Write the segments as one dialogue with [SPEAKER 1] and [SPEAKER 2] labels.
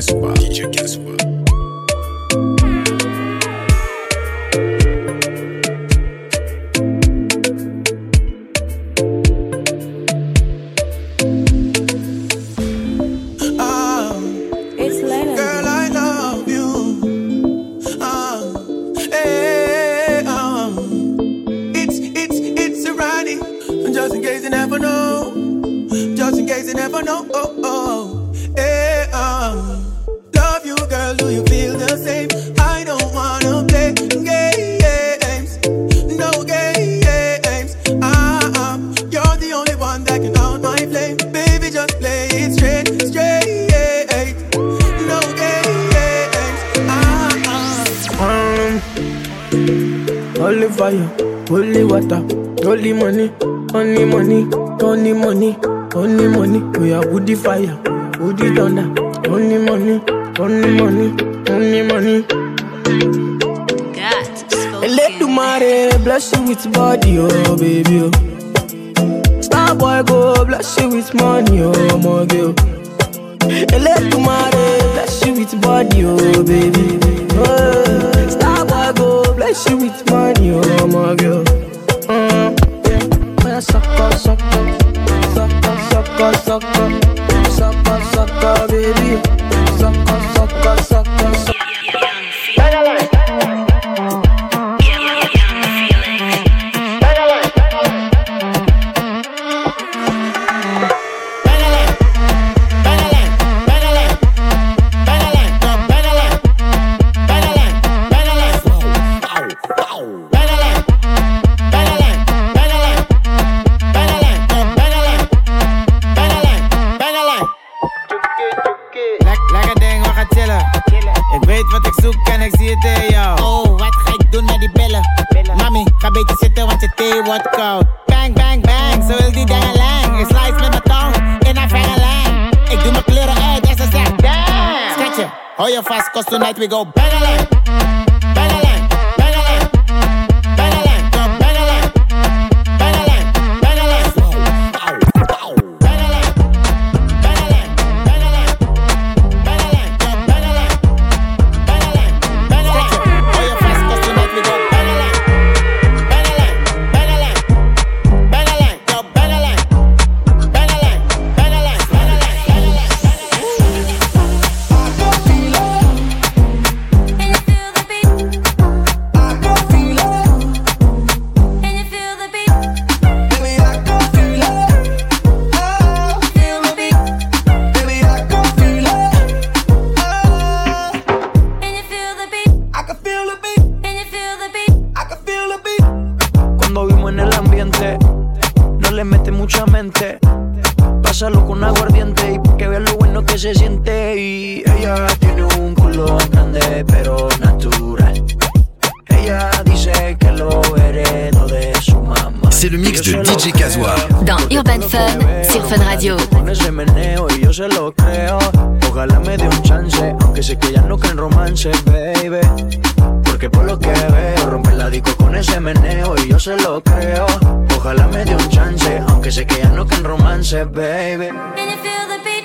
[SPEAKER 1] guess
[SPEAKER 2] what? Holy fire, holy water, holy money, only money, only money, only money. We are woody fire, woody thunder, only money, only money, only money. Let the mare bless you with body, oh baby. Oh. Star boy go bless you with money, oh my girl. Let the mare bless you with body, oh baby. Oh, Go bless you with money, oh, my girl. Mm, yeah. When I suck up, suck up, suck up, baby,
[SPEAKER 3] suck. Bang, bang, bang, wil die dingen lang. Ik slice met mijn tong in een vengelang. Ik doe mijn kleuren uit en ze zegt damn. Schatje, hou je vast, cause tonight we go bangalang.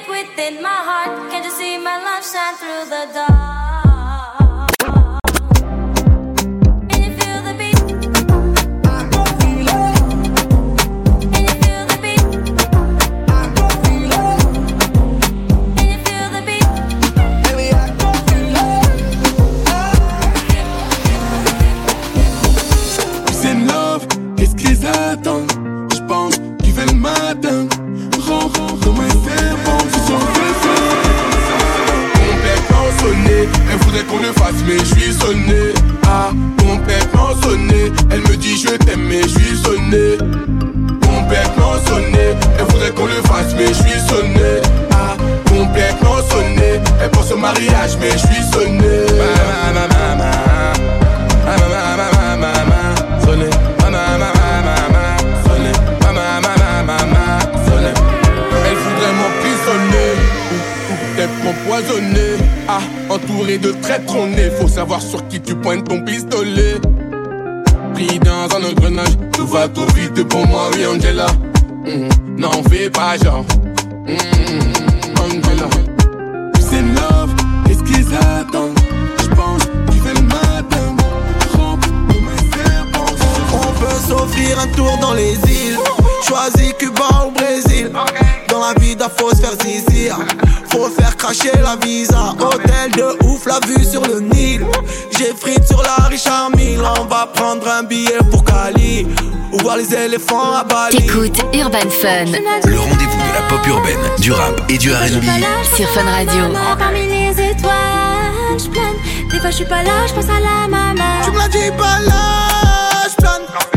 [SPEAKER 4] Within my heart? Can't you see my love shine through the dark?
[SPEAKER 1] Mais je suis sonné. Ah, complètement sonné, elle me dit je t'aime, mais je suis sonné. Complètement sonné, elle voudrait qu'on le fasse, mais je suis sonné. Ah, complètement sonné, elle pense au mariage, mais je suis sonné. tournée de traître on est Faut savoir sur qui tu pointes ton pistolet. Pris dans un engrenage Tout va trop vite pour moi oui Angela. Hmm, n'en fais pas genre. Hmm, Angela. C'est love, qu'est-ce qu'ils attendent? J'pense qu'ils veulent m'atteindre Trompe tous mes serpents.
[SPEAKER 5] On peut s'offrir un tour dans les îles. Choisis Cuba ou Brésil. Dans la vie d'un faut se faire zizir. Faut faire cracher la visa. Hôtel de ouf, la vue sur le Nil. J'ai frites sur la Richard Mille. On va prendre un billet pour Cali. Ou voir les éléphants à Bali.
[SPEAKER 6] T'écoutes Urban Fun.
[SPEAKER 7] Le rendez-vous de la pop urbaine, du rap et du RB.
[SPEAKER 6] Sur Fun Radio.
[SPEAKER 4] Parmi les étoiles, je plane. Des fois, je suis pas là, je pense à la maman.
[SPEAKER 5] Tu me l'as dit pas là, je plane.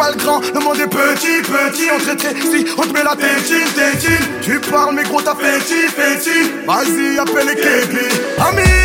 [SPEAKER 5] pas le monde est petit, petit. On te si on te met la tétine, tétine. Tu parles, mais gros, t'as fétine, fétine. Vas-y, appelle les
[SPEAKER 7] Kevin.
[SPEAKER 6] Amis.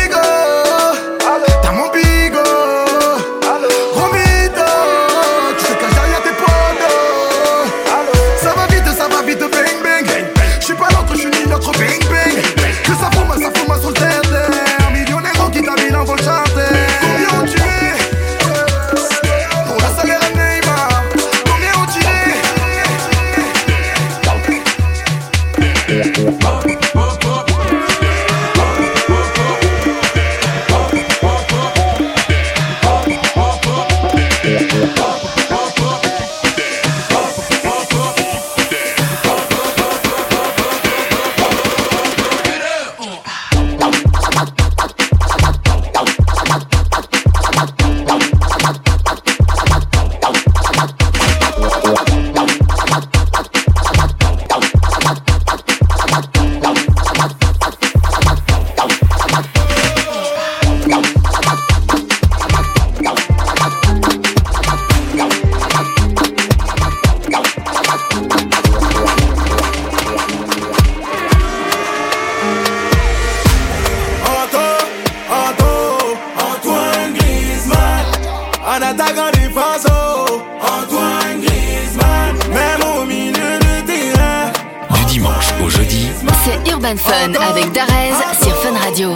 [SPEAKER 6] Fun Fun avec Darez sur Fun Radio.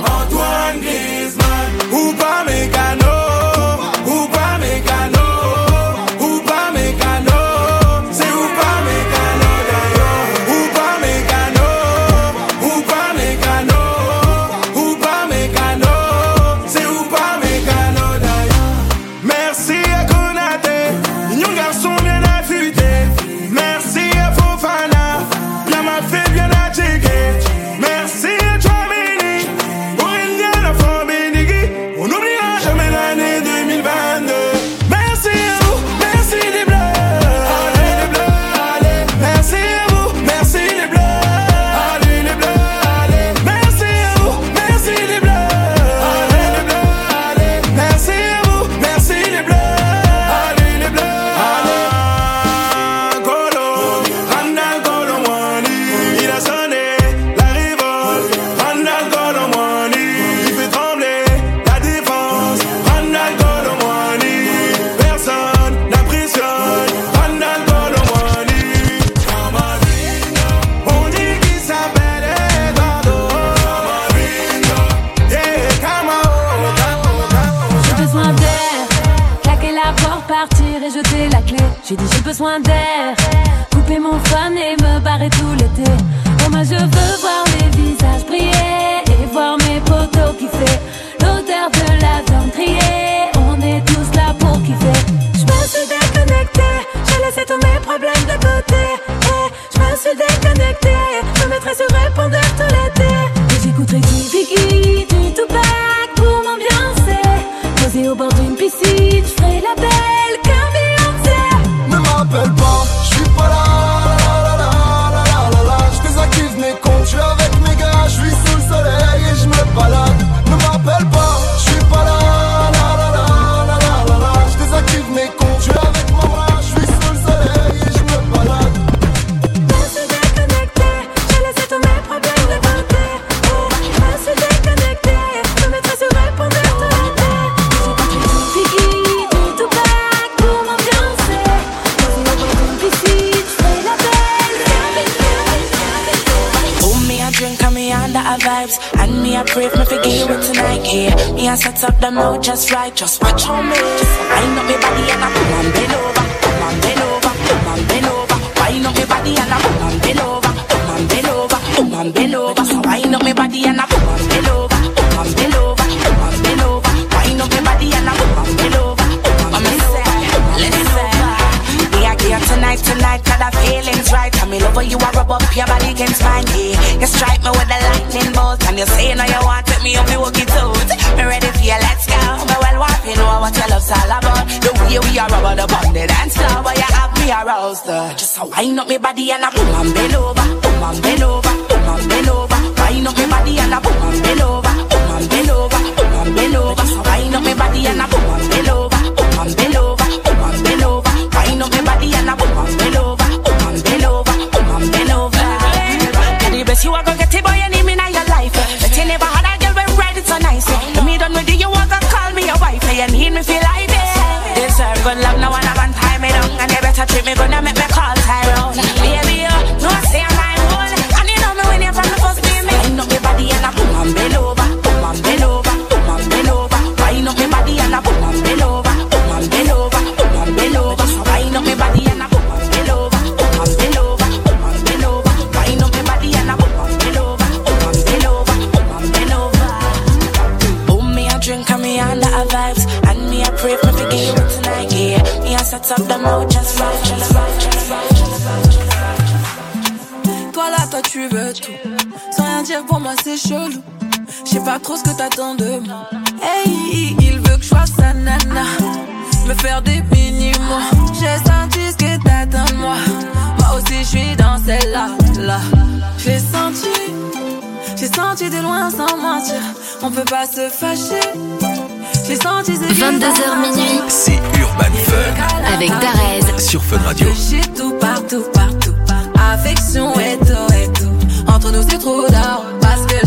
[SPEAKER 8] A pray for me forget it tonight Yeah, me a set up the mood just right Just watch on me. Just wind up me body and I come on bend over Come on bend over, come on bend over. Wind up me body and I come on bend over Come on bend over, come on bend over. So wind up me body and I come on bend over over, over. Wind up me body I come tonight, tonight, cause the feeling's me love you are rub up your body against mine, yeah. You strike me with the lightning bolt, and you say now you want take me up, you walk it out. Me ready for you, let's go. Me well want to know what your love's all about. The way we are rubber the bond, the dance floor, but you have me aroused. Uh. Just a wind up me body and a boom and bend over, boom and bend over, boom and bend over. Wind up me body and a boom and bend over, boom and bend over, boom and bend over. A wind up me body and a
[SPEAKER 9] Il veut que je sois sa nana. Me faire des mini-mots. J'ai senti ce que t'attends de moi. Moi aussi, je suis dans celle-là. Là. J'ai senti. J'ai senti de loin sans mentir. On peut pas se fâcher. J'ai senti ce que
[SPEAKER 6] 22h minuit.
[SPEAKER 7] C'est Urban Fun
[SPEAKER 6] Avec Darez.
[SPEAKER 7] sur Fun Radio.
[SPEAKER 9] J'ai tout partout, partout. Affection et tout, et tout. Entre nous, c'est trop d'or parce que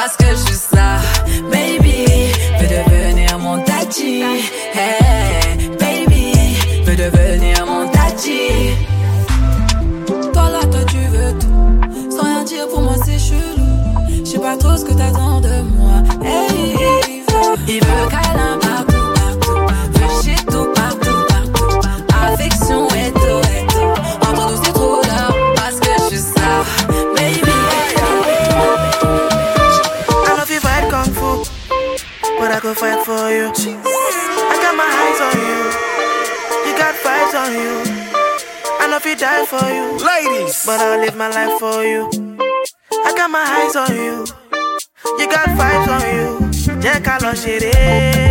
[SPEAKER 9] parce que je suis ça. Baby, veux devenir mon tati. Hey, baby, veux devenir mon tati. Toi là, toi, tu veux tout. Sans rien dire, pour moi, c'est chelou. Je sais pas trop ce que t'attends de moi. Hey, il veut, câlin
[SPEAKER 10] you. I got my eyes on you, you got vibes on you. I know if you die for you, ladies, but I'll live my life for you. I got my eyes on you, you got vibes on you. Jẹ́ ká lọ ṣeré.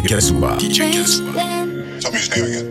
[SPEAKER 7] DJ
[SPEAKER 4] Guess Who. DJ Guess Tell me his name again.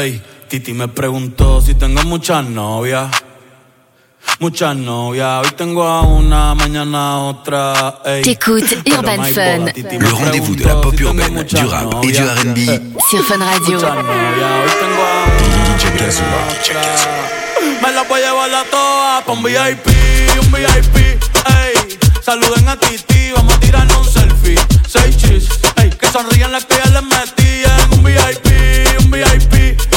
[SPEAKER 11] Ey, Titi me preguntó si tengo muchas novias. Muchas novias, hoy tengo a una, mañana a otra. ey.
[SPEAKER 6] T'écoutes Urban Fun.
[SPEAKER 7] Le rendez-vous de la pop urbaine, du rap et du. R&B.
[SPEAKER 6] Sur Fun Radio.
[SPEAKER 11] Me la voy a llevar a todas pa' un VIP, un VIP, ey. Saluden a Titi, vamos a tirarnos un selfie. Seis chis, ey. Que sonrían las que ya les metí en un VIP, un VIP,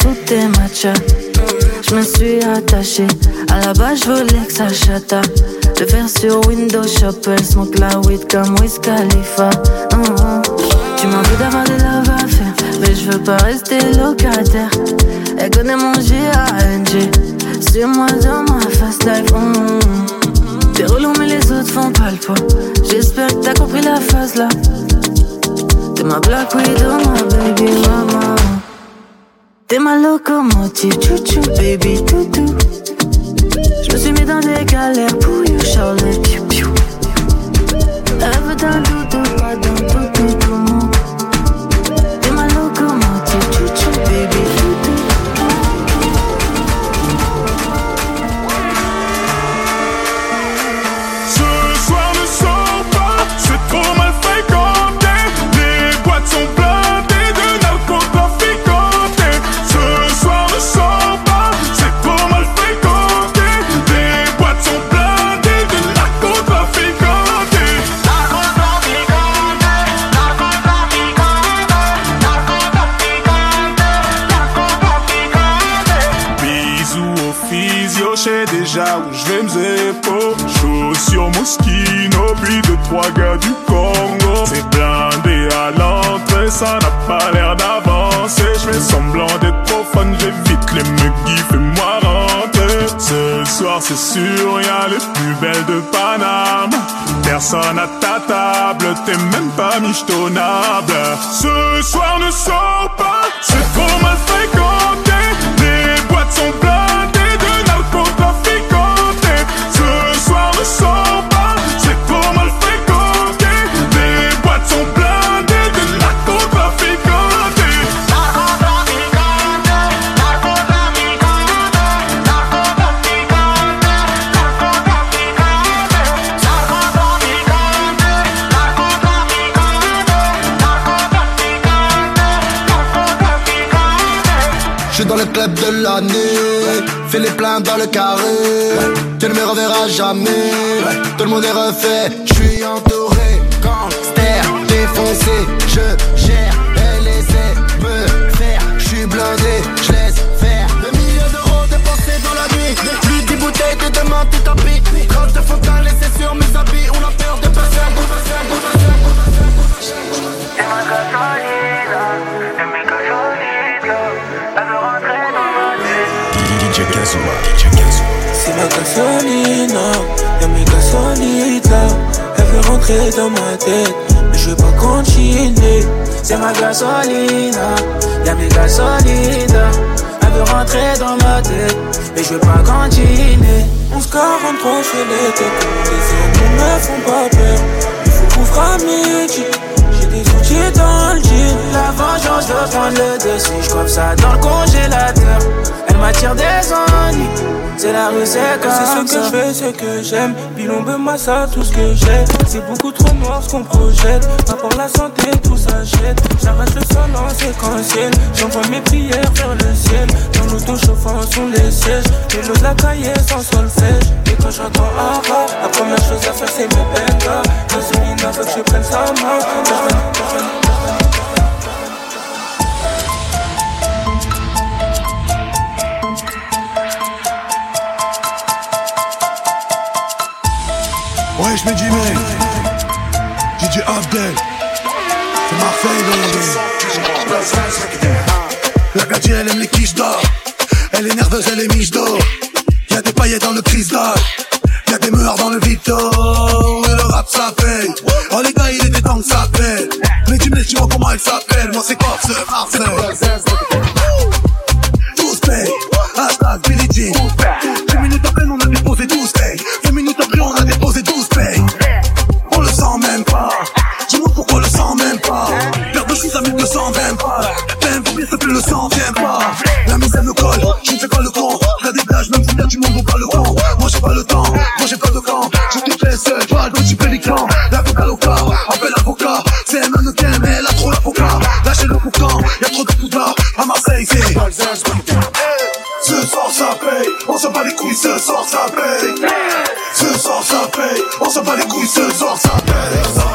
[SPEAKER 9] Sous tes Je me suis attachée À la base je voulais que ça chata Le faire sur Windows Shop Elle smoke la weed comme Wiz Hum, hum. Tu m'as envie d'avoir des love à faire Mais je veux pas rester locataire. Elle connaît mon G-A-N-G Suis-moi dans ma fast life hum. T'es relou mais les autres font pas le poids. J'espère que t'as compris la phase là. T'es ma black widow, ma baby mama T'es ma locomotive, chouchou, baby toutou. Je me suis mis dans des galères pour you, Charlotte, piou piou. Elle veut d'un doudou, pas d'un toutou, tout T'es
[SPEAKER 12] c'est sûr, y'a les plus belles de Paname. Personne à ta table, t'es même pas michetonnable. Ce soir ne sors pas, c'est trop mal fréquenté.
[SPEAKER 13] L'année, fais les plaintes dans le carré. Tu ne me reverras jamais, tout le monde est refait. Je suis entouré,
[SPEAKER 14] C'est ma gasolina, y'a mes gasolitas Elle veut rentrer dans ma tête, mais je veux pas continuer. C'est ma gasolina, y'a mes gasolitas Elle veut rentrer dans ma tête, mais je veux pas continuer. 1143 chez les têtes, les ennemis me font pas peur. Il faut à midi j'ai des outils dans le jean. La vengeance veut prendre le dessus. Je ça dans le congélateur m'attire des ennuis C'est la rue, c'est comme
[SPEAKER 6] C'est ce que je fais, ce que j'aime. Bilombe, massa, tout ce que j'ai. C'est beaucoup trop noir ce qu'on projette. Pas pour la santé, tout s'achète. J'arrache le sol en séquentiel. J'envoie mes prières vers le ciel. Dans l'auto chauffant sous les sièges. Les lots de la cahier sans solfège. Et quand j'entends un rap, la première chose à faire c'est mes bengas. Gasolina veut que je prenne sa main.
[SPEAKER 15] Je mets Jimmy. DJ Abdel. C'est Marseille dans la gadji, elle aime les quiches d'or. Elle est nerveuse, elle est miche d'eau. Y'a des paillettes dans le cristal. Y'a des meurs dans le Vito. Et le rap ça paye. Oh les gars, il était temps que ça. Mais tu me laisses, tu vois comment elle s'appelle. Moi c'est quoi ce Marseille? S'en bat les couilles, ce soir ça paye. Ce soir ça paye, on s'en bat les couilles, ce soir ça paye.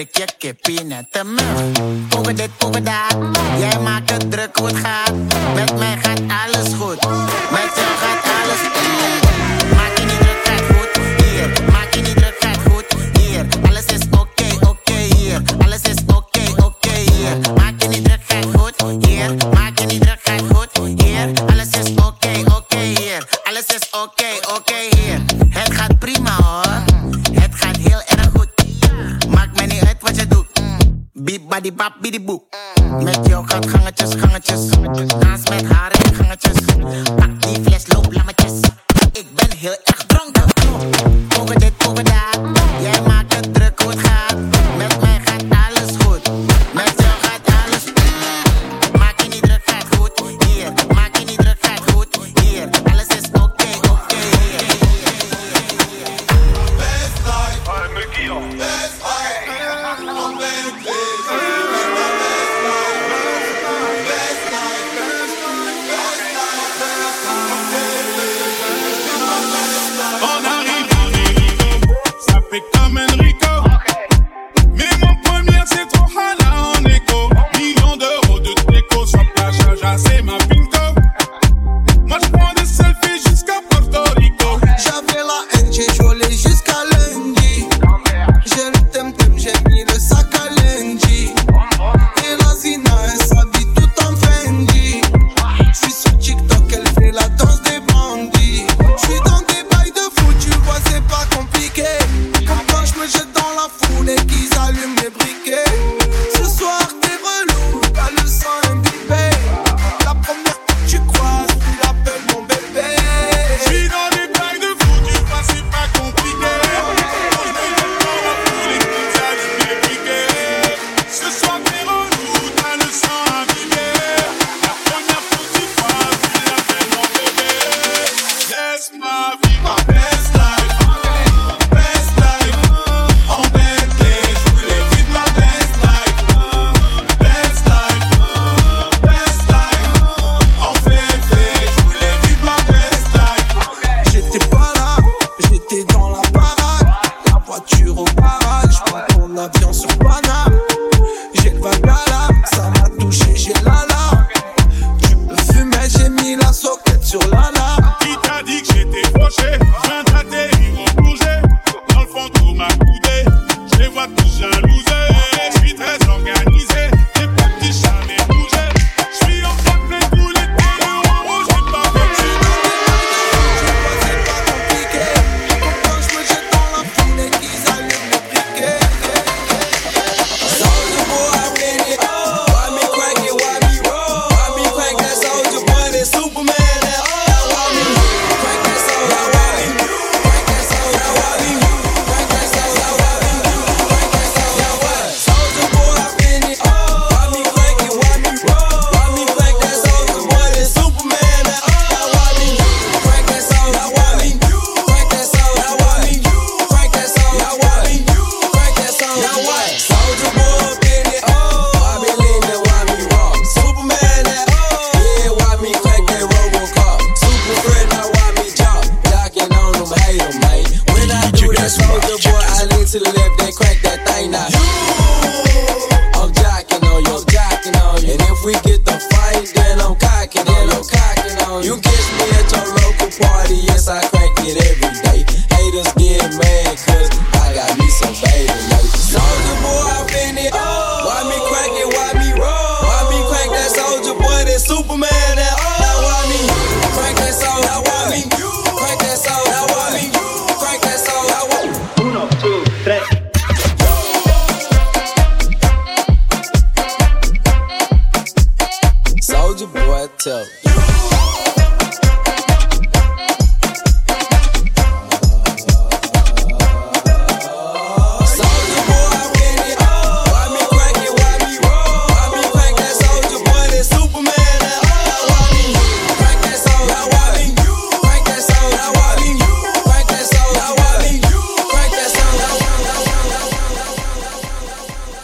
[SPEAKER 3] Geluk. Tik je kippie te mug. Over dit, over daar. Jij maakt het druk hoe het gaat. Met mij gaat alles goed. Met jou gaat alles. Bap, bidi, boe. Met jou gaat gangetjes, gangetjes. And if we get the fight, then I'm cocking, then I'm cocking on you. You catch me at your local party, yes, I crank it every day. Haters get mad, cause I got me some baby. Soldier boy, I've been
[SPEAKER 16] it.